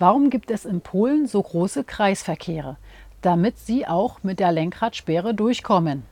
Warum gibt es in Polen so große Kreisverkehre? Damit sie auch mit der Lenkradsperre durchkommen.